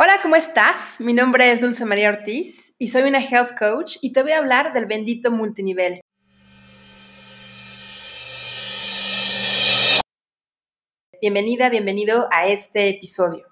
Hola, ¿cómo estás? Mi nombre es Dulce María Ortiz y soy una health coach y te voy a hablar del bendito multinivel. Bienvenida, bienvenido a este episodio.